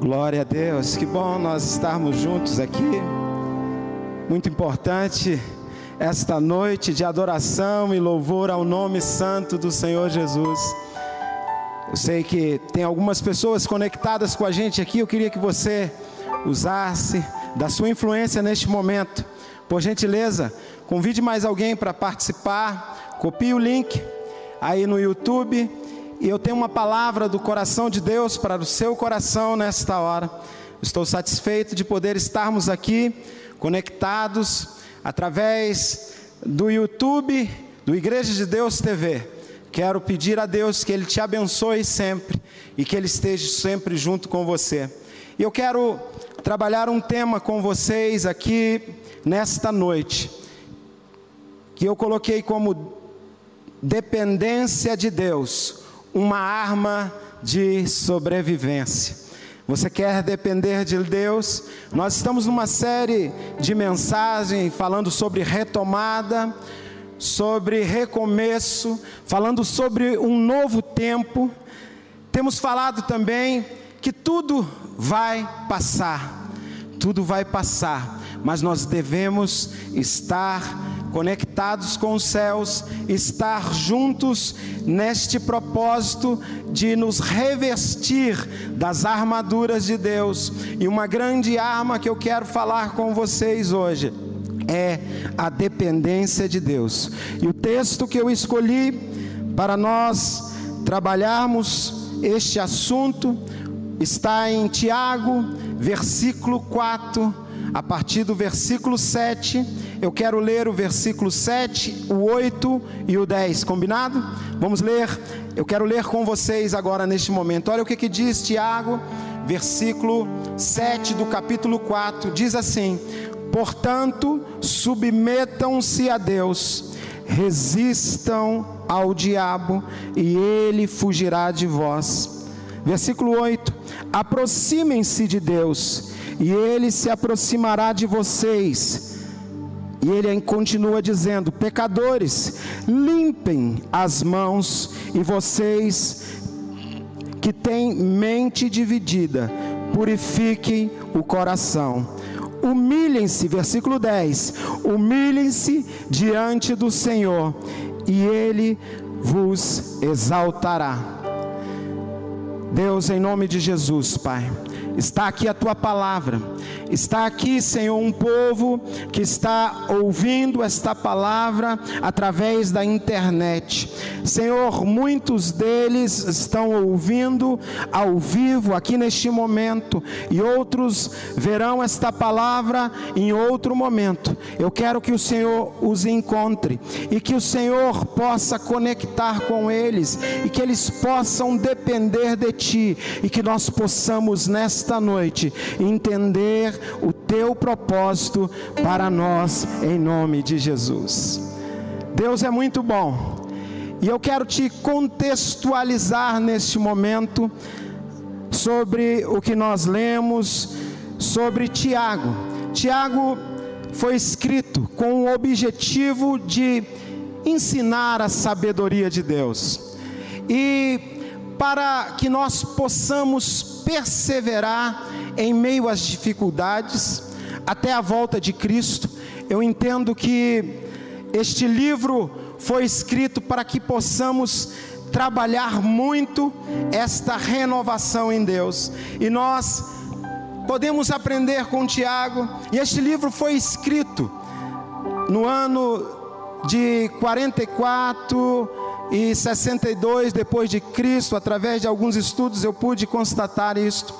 Glória a Deus, que bom nós estarmos juntos aqui. Muito importante esta noite de adoração e louvor ao nome santo do Senhor Jesus. Eu sei que tem algumas pessoas conectadas com a gente aqui, eu queria que você usasse da sua influência neste momento. Por gentileza, convide mais alguém para participar, copie o link aí no YouTube e eu tenho uma palavra do coração de Deus para o seu coração nesta hora. Estou satisfeito de poder estarmos aqui conectados através do YouTube, do Igreja de Deus TV. Quero pedir a Deus que Ele te abençoe sempre e que Ele esteja sempre junto com você. E eu quero trabalhar um tema com vocês aqui nesta noite, que eu coloquei como dependência de Deus uma arma de sobrevivência. Você quer depender de Deus? Nós estamos numa série de mensagens falando sobre retomada, sobre recomeço, falando sobre um novo tempo. Temos falado também que tudo vai passar, tudo vai passar, mas nós devemos estar conectados com os céus, estar juntos neste propósito de nos revestir das armaduras de Deus. E uma grande arma que eu quero falar com vocês hoje é a dependência de Deus. E o texto que eu escolhi para nós trabalharmos este assunto está em Tiago, versículo 4, a partir do versículo 7 eu quero ler o versículo 7, o 8 e o 10, combinado? Vamos ler. Eu quero ler com vocês agora neste momento. Olha o que, que diz Tiago, versículo 7 do capítulo 4: diz assim: Portanto, submetam-se a Deus, resistam ao diabo, e ele fugirá de vós. Versículo 8: Aproximem-se de Deus, e ele se aproximará de vocês e ele continua dizendo: Pecadores, limpem as mãos, e vocês que têm mente dividida, purifiquem o coração. Humilhem-se, versículo 10: humilhem-se diante do Senhor, e Ele vos exaltará. Deus, em nome de Jesus, Pai, está aqui a tua palavra Está aqui, Senhor, um povo que está ouvindo esta palavra através da internet. Senhor, muitos deles estão ouvindo ao vivo aqui neste momento e outros verão esta palavra em outro momento. Eu quero que o Senhor os encontre e que o Senhor possa conectar com eles e que eles possam depender de Ti e que nós possamos nesta noite entender o teu propósito para nós, em nome de Jesus. Deus é muito bom, e eu quero te contextualizar neste momento sobre o que nós lemos sobre Tiago. Tiago foi escrito com o objetivo de ensinar a sabedoria de Deus. E para que nós possamos perseverar em meio às dificuldades, até a volta de Cristo. Eu entendo que este livro foi escrito para que possamos trabalhar muito esta renovação em Deus. E nós podemos aprender com Tiago, e este livro foi escrito no ano de 44 e 62 depois de Cristo, através de alguns estudos eu pude constatar isto.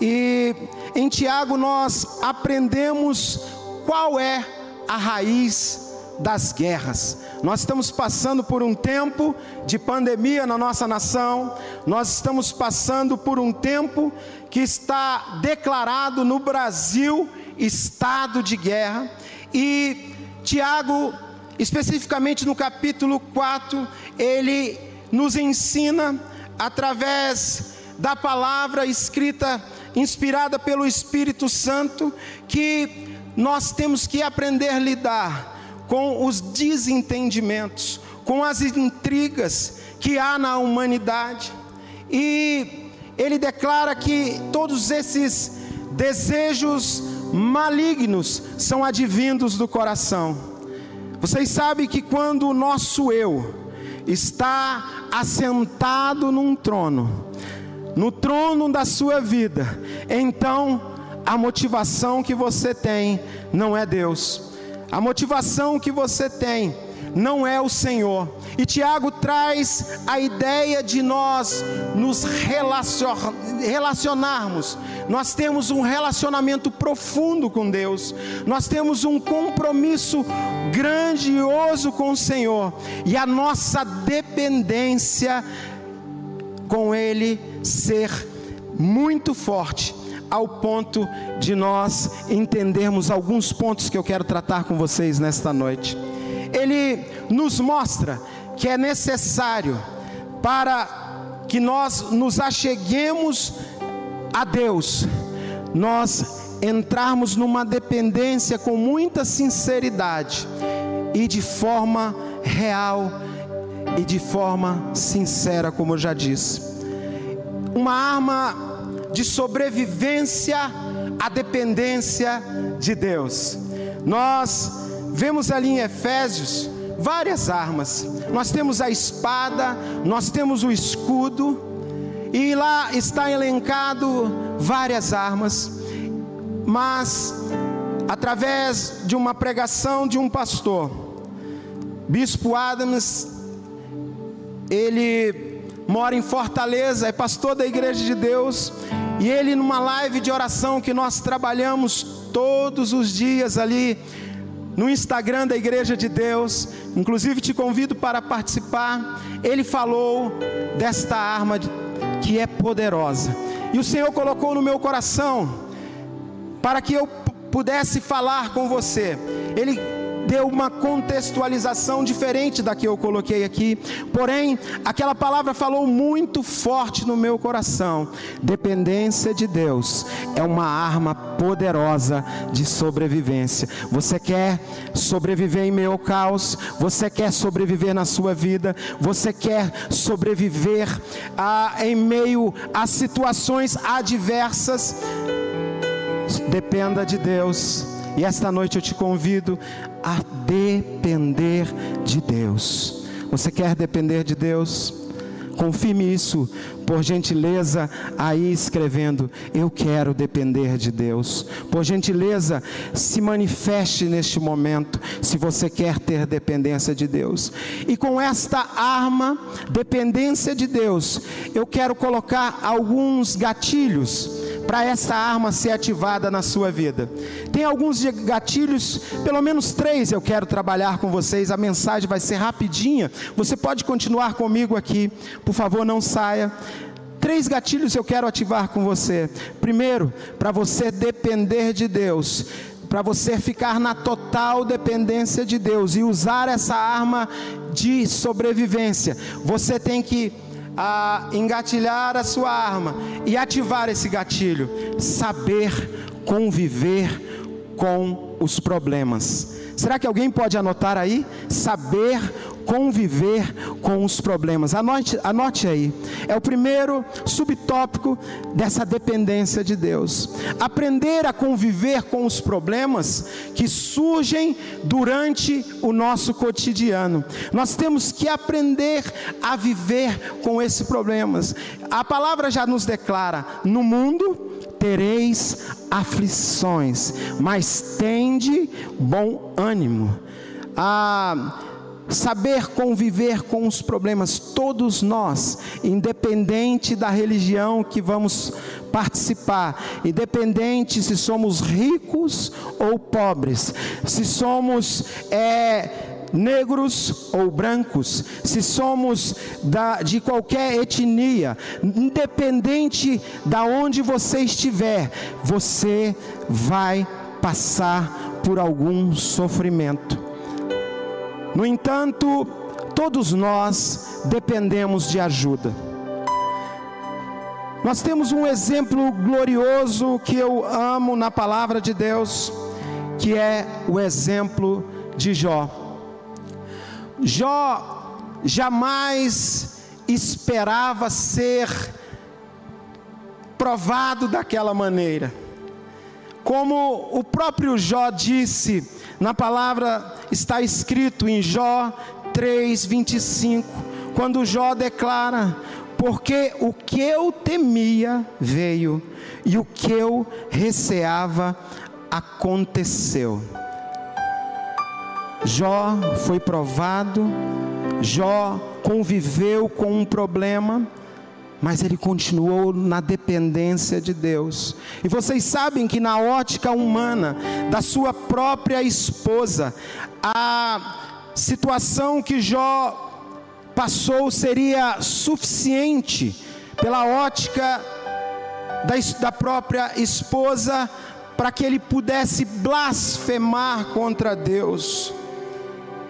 E em Tiago nós aprendemos qual é a raiz das guerras. Nós estamos passando por um tempo de pandemia na nossa nação, nós estamos passando por um tempo que está declarado no Brasil estado de guerra, e Tiago, especificamente no capítulo 4, ele nos ensina através da palavra escrita, inspirada pelo Espírito Santo, que nós temos que aprender a lidar com os desentendimentos, com as intrigas que há na humanidade. E ele declara que todos esses desejos malignos são advindos do coração. Vocês sabem que quando o nosso eu está assentado num trono, no trono da sua vida, então a motivação que você tem não é Deus, a motivação que você tem não é o Senhor. E Tiago traz a ideia de nós nos relacionarmos. Nós temos um relacionamento profundo com Deus. Nós temos um compromisso grandioso com o Senhor. E a nossa dependência com Ele ser muito forte ao ponto de nós entendermos alguns pontos que eu quero tratar com vocês nesta noite ele nos mostra que é necessário para que nós nos acheguemos a Deus, nós entrarmos numa dependência com muita sinceridade e de forma real e de forma sincera, como eu já disse. Uma arma de sobrevivência à dependência de Deus. Nós Vemos ali em Efésios várias armas. Nós temos a espada, nós temos o escudo, e lá está elencado várias armas. Mas através de uma pregação de um pastor, Bispo Adams, ele mora em Fortaleza, é pastor da Igreja de Deus, e ele numa live de oração que nós trabalhamos todos os dias ali no Instagram da Igreja de Deus, inclusive te convido para participar. Ele falou desta arma que é poderosa, e o Senhor colocou no meu coração para que eu pudesse falar com você. Ele deu uma contextualização diferente da que eu coloquei aqui, porém, aquela palavra falou muito forte no meu coração. Dependência de Deus é uma arma poderosa de sobrevivência. Você quer sobreviver em meio ao caos, você quer sobreviver na sua vida, você quer sobreviver a, em meio a situações adversas. Dependa de Deus e esta noite eu te convido a depender de Deus. Você quer depender de Deus? Confirme isso, por gentileza, aí escrevendo: Eu quero depender de Deus. Por gentileza, se manifeste neste momento, se você quer ter dependência de Deus. E com esta arma, dependência de Deus, eu quero colocar alguns gatilhos para essa arma ser ativada na sua vida. Tem alguns gatilhos, pelo menos três eu quero trabalhar com vocês. A mensagem vai ser rapidinha. Você pode continuar comigo aqui, por favor, não saia. Três gatilhos eu quero ativar com você. Primeiro, para você depender de Deus para você ficar na total dependência de Deus e usar essa arma de sobrevivência, você tem que a engatilhar a sua arma e ativar esse gatilho, saber conviver com os problemas. Será que alguém pode anotar aí? Saber conviver com os problemas. Anote, anote aí. É o primeiro subtópico dessa dependência de Deus. Aprender a conviver com os problemas que surgem durante o nosso cotidiano. Nós temos que aprender a viver com esses problemas. A palavra já nos declara: no mundo tereis aflições, mas tende bom ânimo. Ah, saber conviver com os problemas, todos nós, independente da religião que vamos participar, independente se somos ricos ou pobres, se somos é, negros ou brancos, se somos da, de qualquer etnia, independente da onde você estiver, você vai passar por algum sofrimento. No entanto, todos nós dependemos de ajuda. Nós temos um exemplo glorioso que eu amo na palavra de Deus, que é o exemplo de Jó. Jó jamais esperava ser provado daquela maneira. Como o próprio Jó disse, na palavra está escrito em Jó 3:25, quando Jó declara: "Porque o que eu temia veio, e o que eu receava aconteceu." Jó foi provado, Jó conviveu com um problema, mas ele continuou na dependência de Deus. E vocês sabem que, na ótica humana da sua própria esposa, a situação que Jó passou seria suficiente, pela ótica da, da própria esposa, para que ele pudesse blasfemar contra Deus.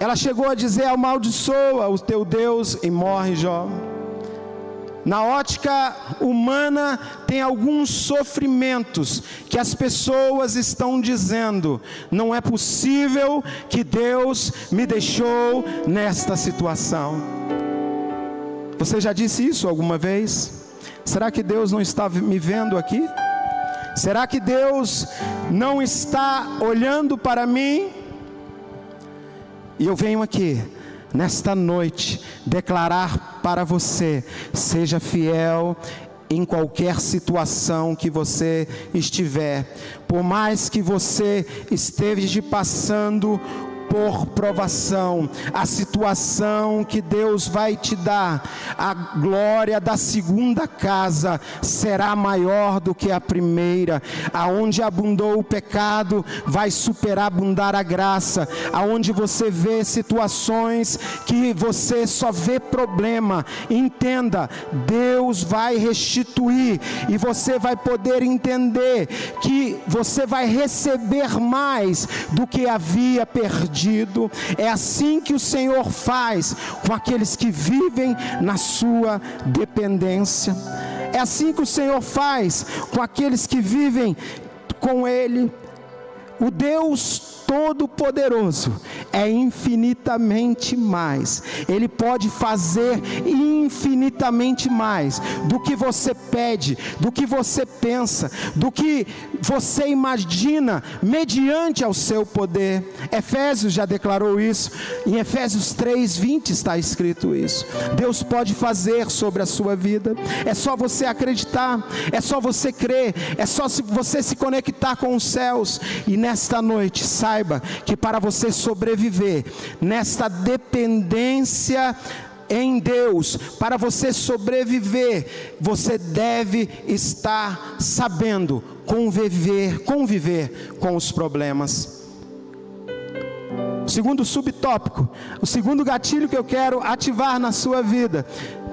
Ela chegou a dizer: amaldiçoa o teu Deus e morre, Jó. Na ótica humana, tem alguns sofrimentos que as pessoas estão dizendo: não é possível que Deus me deixou nesta situação. Você já disse isso alguma vez? Será que Deus não está me vendo aqui? Será que Deus não está olhando para mim? E eu venho aqui, nesta noite, declarar para você: seja fiel em qualquer situação que você estiver, por mais que você esteja passando por provação, a situação que Deus vai te dar, a glória da segunda casa será maior do que a primeira. Aonde abundou o pecado, vai superabundar a graça. Aonde você vê situações que você só vê problema, entenda, Deus vai restituir e você vai poder entender que você vai receber mais do que havia perdido perdido. É assim que o Senhor faz com aqueles que vivem na sua dependência. É assim que o Senhor faz com aqueles que vivem com Ele. O Deus Todo-Poderoso é infinitamente mais. Ele pode fazer infinitamente mais do que você pede, do que você pensa, do que você imagina, mediante ao seu poder. Efésios já declarou isso. Em Efésios 3:20 está escrito isso. Deus pode fazer sobre a sua vida. É só você acreditar, é só você crer, é só você se conectar com os céus e nesta noite saiba saiba que para você sobreviver nesta dependência em Deus, para você sobreviver, você deve estar sabendo conviver, conviver com os problemas. O segundo subtópico, o segundo gatilho que eu quero ativar na sua vida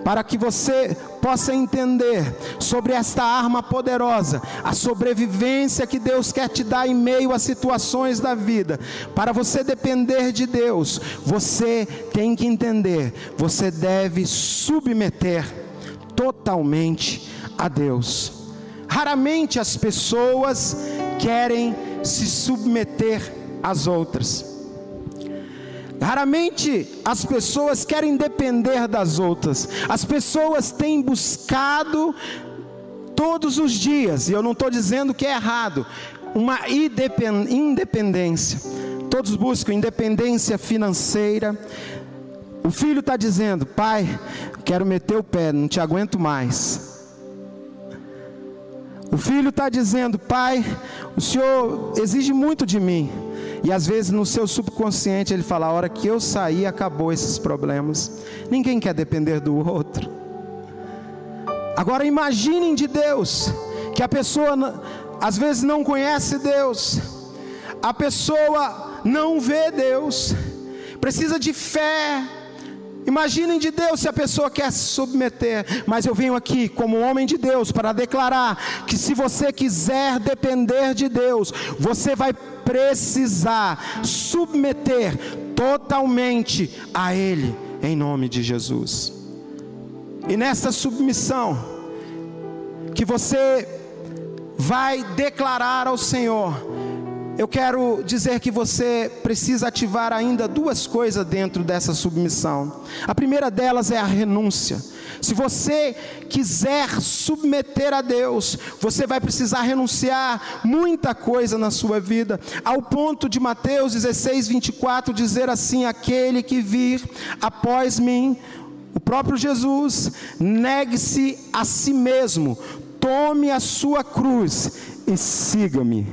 para que você possa entender sobre esta arma poderosa, a sobrevivência que Deus quer te dar em meio a situações da vida. Para você depender de Deus, você tem que entender, você deve submeter totalmente a Deus. Raramente as pessoas querem se submeter às outras. Raramente as pessoas querem depender das outras. As pessoas têm buscado todos os dias, e eu não estou dizendo que é errado, uma independência. Todos buscam independência financeira. O filho está dizendo: Pai, quero meter o pé, não te aguento mais. O filho está dizendo: Pai, o Senhor exige muito de mim. E às vezes no seu subconsciente ele fala: a hora que eu sair, acabou esses problemas. Ninguém quer depender do outro. Agora imaginem de Deus, que a pessoa às vezes não conhece Deus, a pessoa não vê Deus, precisa de fé, Imaginem de Deus se a pessoa quer se submeter, mas eu venho aqui como homem de Deus para declarar que se você quiser depender de Deus, você vai precisar submeter totalmente a Ele, em nome de Jesus. E nessa submissão, que você vai declarar ao Senhor, eu quero dizer que você precisa ativar ainda duas coisas dentro dessa submissão. A primeira delas é a renúncia. Se você quiser submeter a Deus, você vai precisar renunciar muita coisa na sua vida, ao ponto de Mateus 16, 24 dizer assim: Aquele que vir após mim, o próprio Jesus, negue-se a si mesmo, tome a sua cruz e siga-me.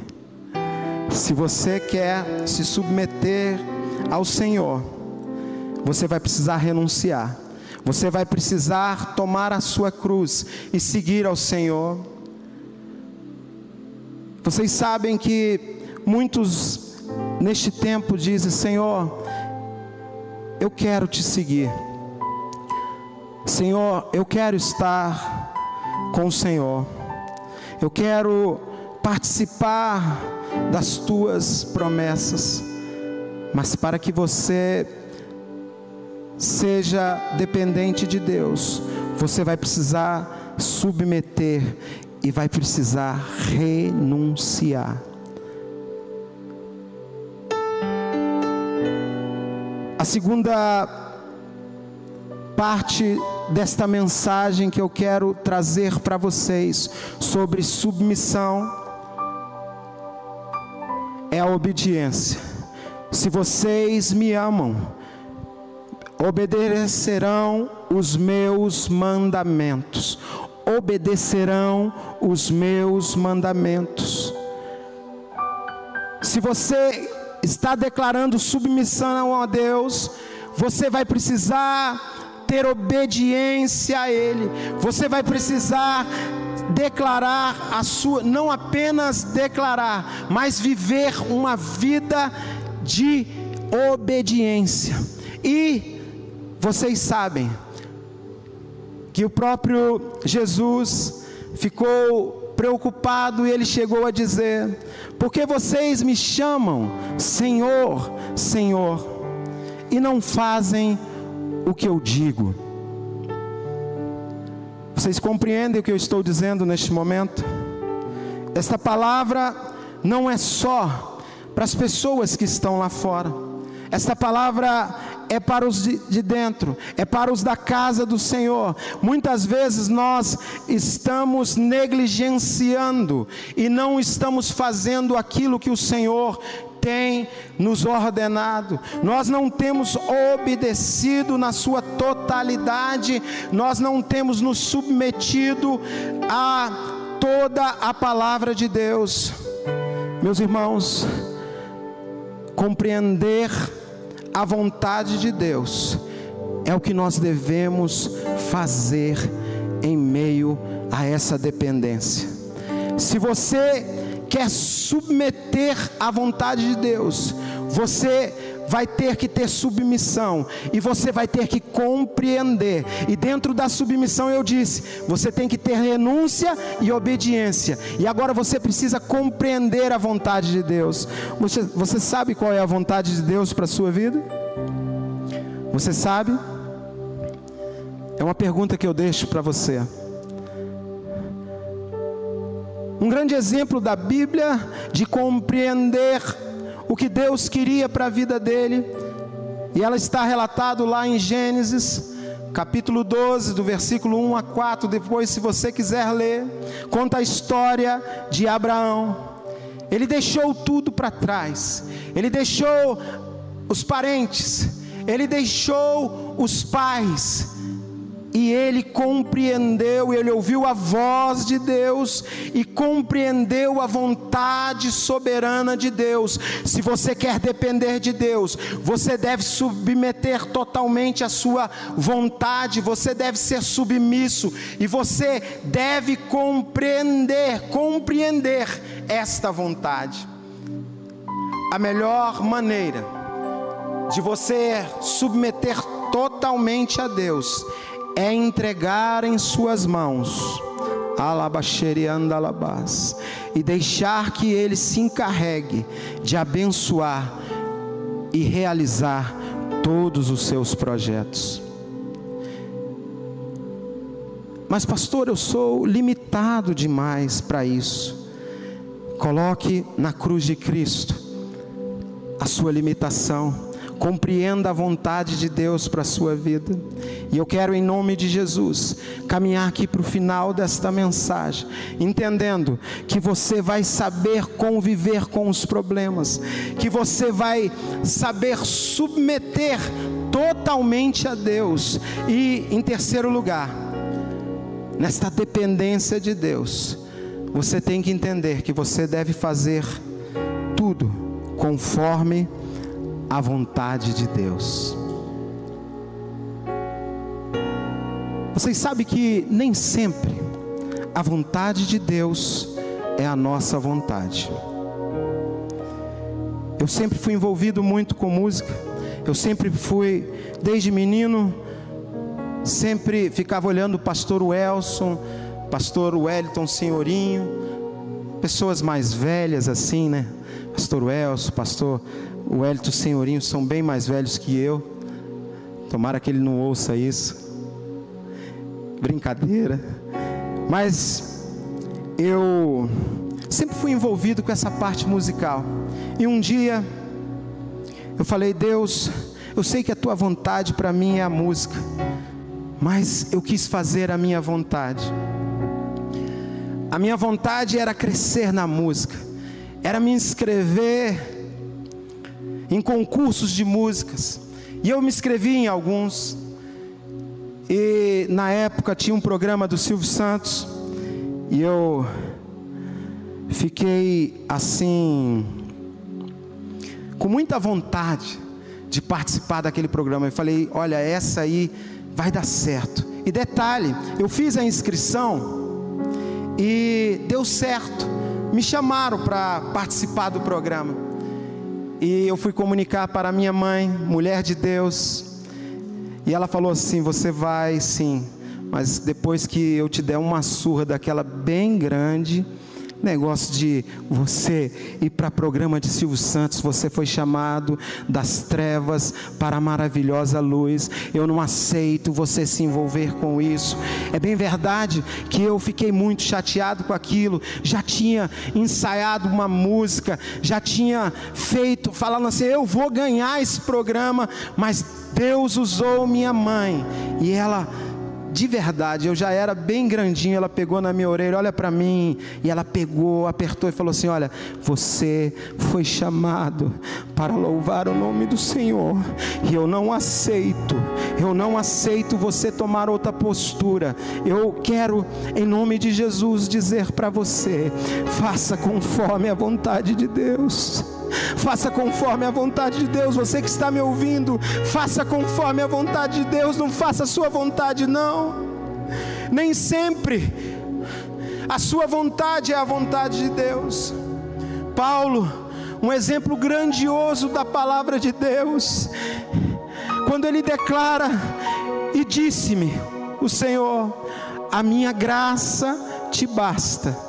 Se você quer se submeter ao Senhor, você vai precisar renunciar. Você vai precisar tomar a sua cruz e seguir ao Senhor. Vocês sabem que muitos neste tempo dizem: Senhor, eu quero te seguir. Senhor, eu quero estar com o Senhor. Eu quero participar das tuas promessas. Mas para que você seja dependente de Deus, você vai precisar submeter e vai precisar renunciar. A segunda parte desta mensagem que eu quero trazer para vocês sobre submissão é a obediência. Se vocês me amam, obedecerão os meus mandamentos. Obedecerão os meus mandamentos. Se você está declarando submissão a Deus, você vai precisar ter obediência a Ele. Você vai precisar declarar a sua, não apenas declarar, mas viver uma vida de obediência. E vocês sabem que o próprio Jesus ficou preocupado e ele chegou a dizer: Porque vocês me chamam Senhor, Senhor, e não fazem o que eu digo. Vocês compreendem o que eu estou dizendo neste momento? Esta palavra não é só para as pessoas que estão lá fora. Esta palavra é para os de, de, dentro, é para os da casa do Senhor. Muitas vezes nós estamos negligenciando e não estamos fazendo aquilo que o Senhor tem nos ordenado, nós não temos obedecido na sua totalidade, nós não temos nos submetido a toda a palavra de Deus. Meus irmãos, compreender a vontade de Deus é o que nós devemos fazer em meio a essa dependência. Se você quer submeter à vontade de Deus, você vai ter que ter submissão e você vai ter que compreender. E dentro da submissão eu disse, você tem que ter renúncia e obediência. E agora você precisa compreender a vontade de Deus. Você, você sabe qual é a vontade de Deus para a sua vida? Você sabe? É uma pergunta que eu deixo para você. Um grande exemplo da Bíblia de compreender o que Deus queria para a vida dele. E ela está relatado lá em Gênesis, capítulo 12, do versículo 1 a 4. Depois, se você quiser ler, conta a história de Abraão. Ele deixou tudo para trás. Ele deixou os parentes, ele deixou os pais, e ele compreendeu, ele ouviu a voz de Deus e compreendeu a vontade soberana de Deus. Se você quer depender de Deus, você deve submeter totalmente a sua vontade, você deve ser submisso e você deve compreender, compreender esta vontade. A melhor maneira de você submeter totalmente a Deus é entregar em suas mãos alabaxeriandalabás e deixar que ele se encarregue de abençoar e realizar todos os seus projetos. Mas pastor, eu sou limitado demais para isso. Coloque na cruz de Cristo a sua limitação Compreenda a vontade de Deus para a sua vida. E eu quero, em nome de Jesus, caminhar aqui para o final desta mensagem, entendendo que você vai saber conviver com os problemas, que você vai saber submeter totalmente a Deus. E, em terceiro lugar, nesta dependência de Deus, você tem que entender que você deve fazer tudo conforme a vontade de Deus. Vocês sabem que nem sempre a vontade de Deus é a nossa vontade. Eu sempre fui envolvido muito com música. Eu sempre fui, desde menino, sempre ficava olhando o pastor Welson, pastor Wellington Senhorinho, pessoas mais velhas assim, né? Pastor Welson, pastor Wellington Senhorinho são bem mais velhos que eu. Tomara que ele não ouça isso. Brincadeira. Mas eu sempre fui envolvido com essa parte musical. E um dia eu falei: Deus, eu sei que a tua vontade para mim é a música, mas eu quis fazer a minha vontade. A minha vontade era crescer na música, era me inscrever em concursos de músicas. E eu me inscrevi em alguns. E na época tinha um programa do Silvio Santos. E eu fiquei assim, com muita vontade de participar daquele programa. Eu falei: olha, essa aí vai dar certo. E detalhe, eu fiz a inscrição e deu certo. Me chamaram para participar do programa. E eu fui comunicar para minha mãe, mulher de Deus. E ela falou assim: Você vai sim, mas depois que eu te der uma surra daquela bem grande Negócio de você ir para programa de Silvio Santos, você foi chamado das trevas para a maravilhosa luz. Eu não aceito você se envolver com isso. É bem verdade que eu fiquei muito chateado com aquilo. Já tinha ensaiado uma música, já tinha feito, falando assim: eu vou ganhar esse programa, mas Deus usou minha mãe e ela de verdade, eu já era bem grandinho, ela pegou na minha orelha, olha para mim, e ela pegou, apertou e falou assim: Olha, você foi chamado para louvar o nome do Senhor, e eu não aceito, eu não aceito você tomar outra postura. Eu quero, em nome de Jesus, dizer para você: faça conforme a vontade de Deus. Faça conforme a vontade de Deus. Você que está me ouvindo, faça conforme a vontade de Deus. Não faça a sua vontade, não. Nem sempre a sua vontade é a vontade de Deus. Paulo, um exemplo grandioso da palavra de Deus, quando ele declara: E disse-me o Senhor, a minha graça te basta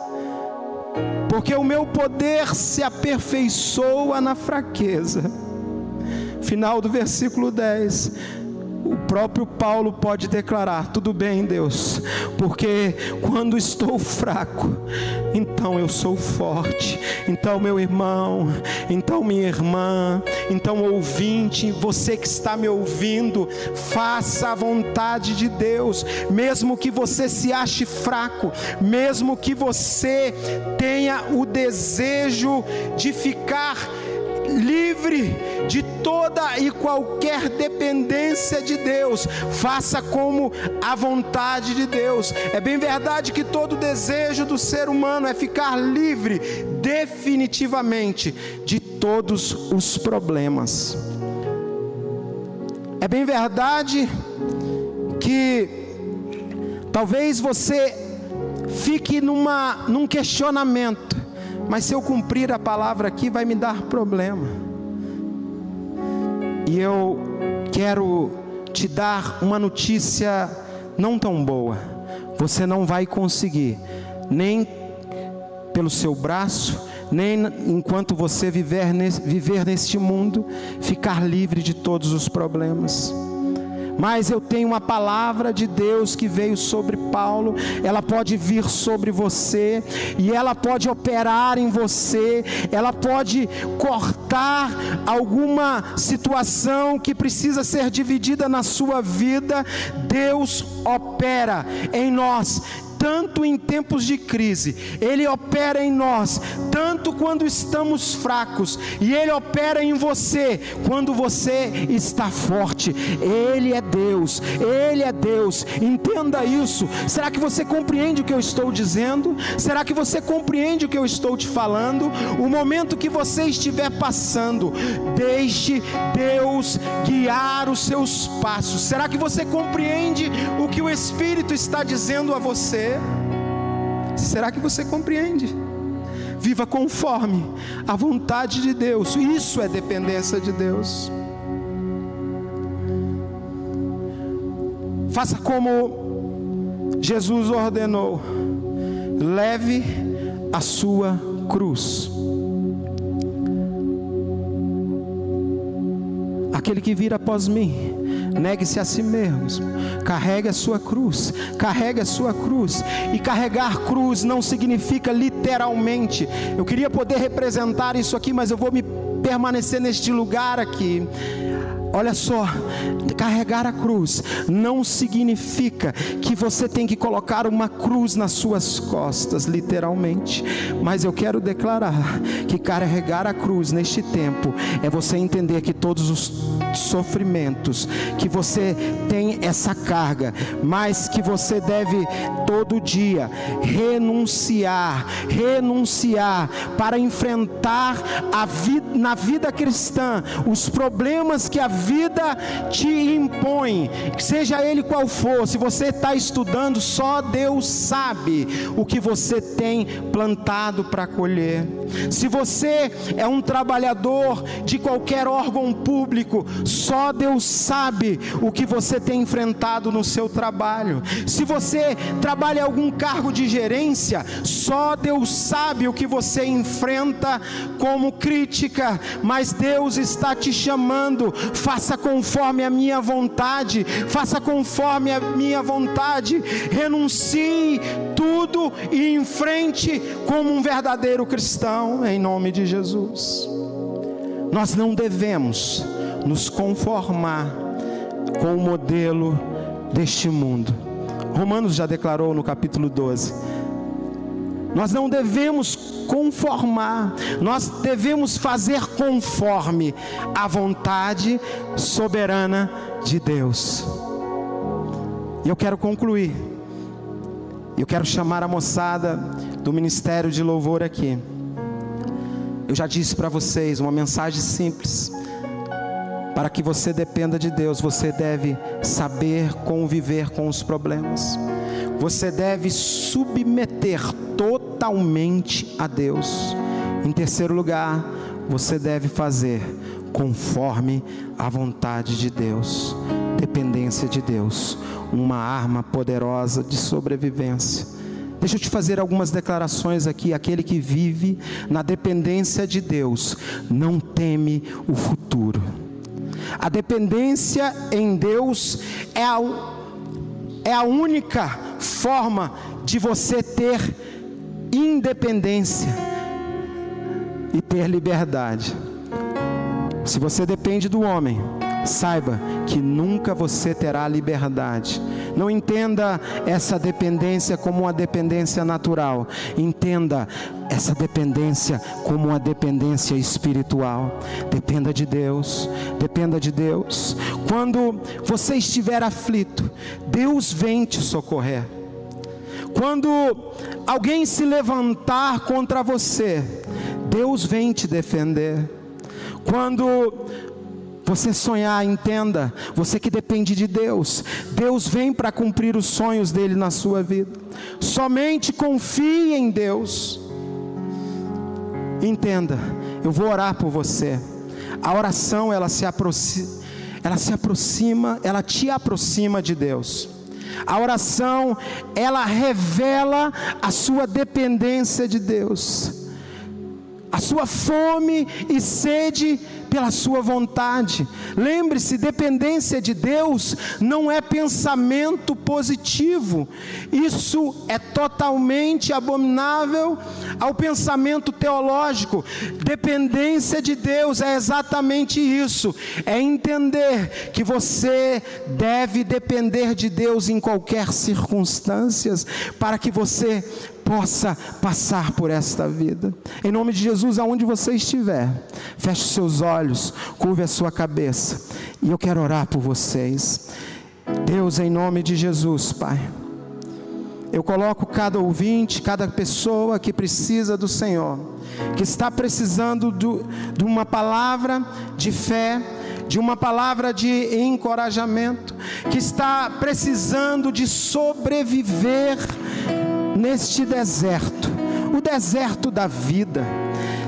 porque o meu poder se aperfeiçoa na fraqueza. Final do versículo 10 o próprio Paulo pode declarar: tudo bem, Deus, porque quando estou fraco, então eu sou forte. Então, meu irmão, então, minha irmã, então, ouvinte, você que está me ouvindo, faça a vontade de Deus, mesmo que você se ache fraco, mesmo que você tenha o desejo de ficar livre de toda e qualquer dependência de Deus, faça como a vontade de Deus. É bem verdade que todo desejo do ser humano é ficar livre definitivamente de todos os problemas. É bem verdade que talvez você fique numa, num questionamento mas se eu cumprir a palavra aqui, vai me dar problema. E eu quero te dar uma notícia não tão boa. Você não vai conseguir, nem pelo seu braço, nem enquanto você viver viver neste mundo, ficar livre de todos os problemas. Mas eu tenho uma palavra de Deus que veio sobre Paulo, ela pode vir sobre você, e ela pode operar em você, ela pode cortar alguma situação que precisa ser dividida na sua vida. Deus opera em nós tanto em tempos de crise, Ele opera em nós, tanto quando estamos fracos, e Ele opera em você quando você está forte. Ele é Deus, Ele é Deus, entenda isso. Será que você compreende o que eu estou dizendo? Será que você compreende o que eu estou te falando? O momento que você estiver passando, deixe Deus guiar os seus passos. Será que você compreende o que o Espírito está dizendo a você? Será que você compreende? Viva conforme a vontade de Deus, isso é dependência de Deus. Faça como Jesus ordenou, leve a sua cruz. Aquele que vir após mim, negue-se a si mesmo, carregue a sua cruz, carregue a sua cruz. E carregar cruz não significa literalmente. Eu queria poder representar isso aqui, mas eu vou me permanecer neste lugar aqui. Olha só, carregar a cruz não significa que você tem que colocar uma cruz nas suas costas, literalmente. Mas eu quero declarar que carregar a cruz neste tempo é você entender que todos os sofrimentos, que você tem essa carga, mas que você deve todo dia renunciar, renunciar para enfrentar a vida, na vida cristã os problemas que a vida te impõe, seja ele qual for. Se você está estudando, só Deus sabe o que você tem plantado para colher. Se você é um trabalhador de qualquer órgão público, só Deus sabe o que você tem enfrentado no seu trabalho. Se você trabalha em algum cargo de gerência, só Deus sabe o que você enfrenta como crítica, mas Deus está te chamando, faça conforme a minha vontade, faça conforme a minha vontade, renuncie tudo e enfrente como um verdadeiro cristão, em nome de Jesus. Nós não devemos nos conformar com o modelo deste mundo. Romanos já declarou no capítulo 12. Nós não devemos conformar, nós devemos fazer conforme a vontade soberana de Deus. E eu quero concluir. Eu quero chamar a moçada do ministério de louvor aqui. Eu já disse para vocês uma mensagem simples. Para que você dependa de Deus, você deve saber conviver com os problemas. Você deve submeter totalmente a Deus. Em terceiro lugar, você deve fazer conforme a vontade de Deus, dependência de Deus, uma arma poderosa de sobrevivência. Deixa eu te fazer algumas declarações aqui. Aquele que vive na dependência de Deus não teme o futuro. A dependência em Deus é a, é a única forma de você ter independência e ter liberdade. Se você depende do homem, saiba que nunca você terá liberdade. Não entenda essa dependência como uma dependência natural. Entenda essa dependência como uma dependência espiritual. Dependa de Deus, dependa de Deus. Quando você estiver aflito, Deus vem te socorrer. Quando alguém se levantar contra você, Deus vem te defender. Quando você sonhar, entenda, você que depende de Deus, Deus vem para cumprir os sonhos dele na sua vida. Somente confie em Deus. Entenda, eu vou orar por você. A oração ela se aproxima, ela se aproxima, ela te aproxima de Deus. A oração ela revela a sua dependência de Deus. a sua fome e sede pela sua vontade. Lembre-se, dependência de Deus não é pensamento positivo. Isso é totalmente abominável ao pensamento teológico. Dependência de Deus é exatamente isso. É entender que você deve depender de Deus em qualquer circunstâncias para que você possa passar por esta vida. Em nome de Jesus, aonde você estiver, feche seus olhos, curve a sua cabeça, e eu quero orar por vocês. Deus, em nome de Jesus, Pai. Eu coloco cada ouvinte, cada pessoa que precisa do Senhor, que está precisando do, de uma palavra de fé, de uma palavra de encorajamento, que está precisando de sobreviver neste deserto, o deserto da vida.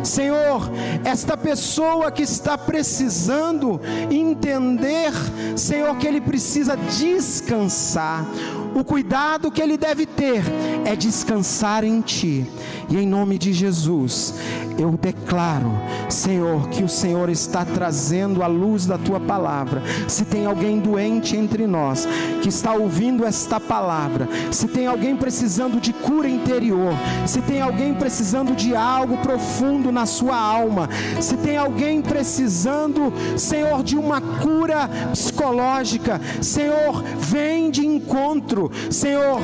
Senhor, esta pessoa que está precisando entender, Senhor, que ele precisa descansar, o cuidado que ele deve ter é descansar em Ti. E em nome de Jesus, eu declaro, Senhor, que o Senhor está trazendo a luz da Tua palavra. Se tem alguém doente entre nós, que está ouvindo esta palavra, se tem alguém precisando de cura interior, se tem alguém precisando de algo profundo na sua alma, se tem alguém precisando, Senhor, de uma cura psicológica, Senhor, vem de encontro Senhor,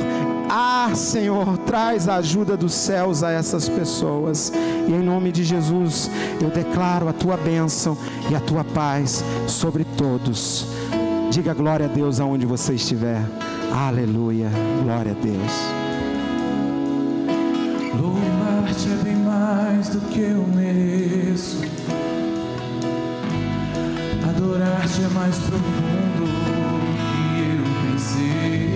ah, Senhor, traz a ajuda dos céus a essas pessoas. E em nome de Jesus, eu declaro a tua bênção e a tua paz sobre todos. Diga glória a Deus aonde você estiver. Aleluia. Glória a Deus. Louvar-te é bem mais do que eu mereço. Adorar-te é mais profundo que eu pensei.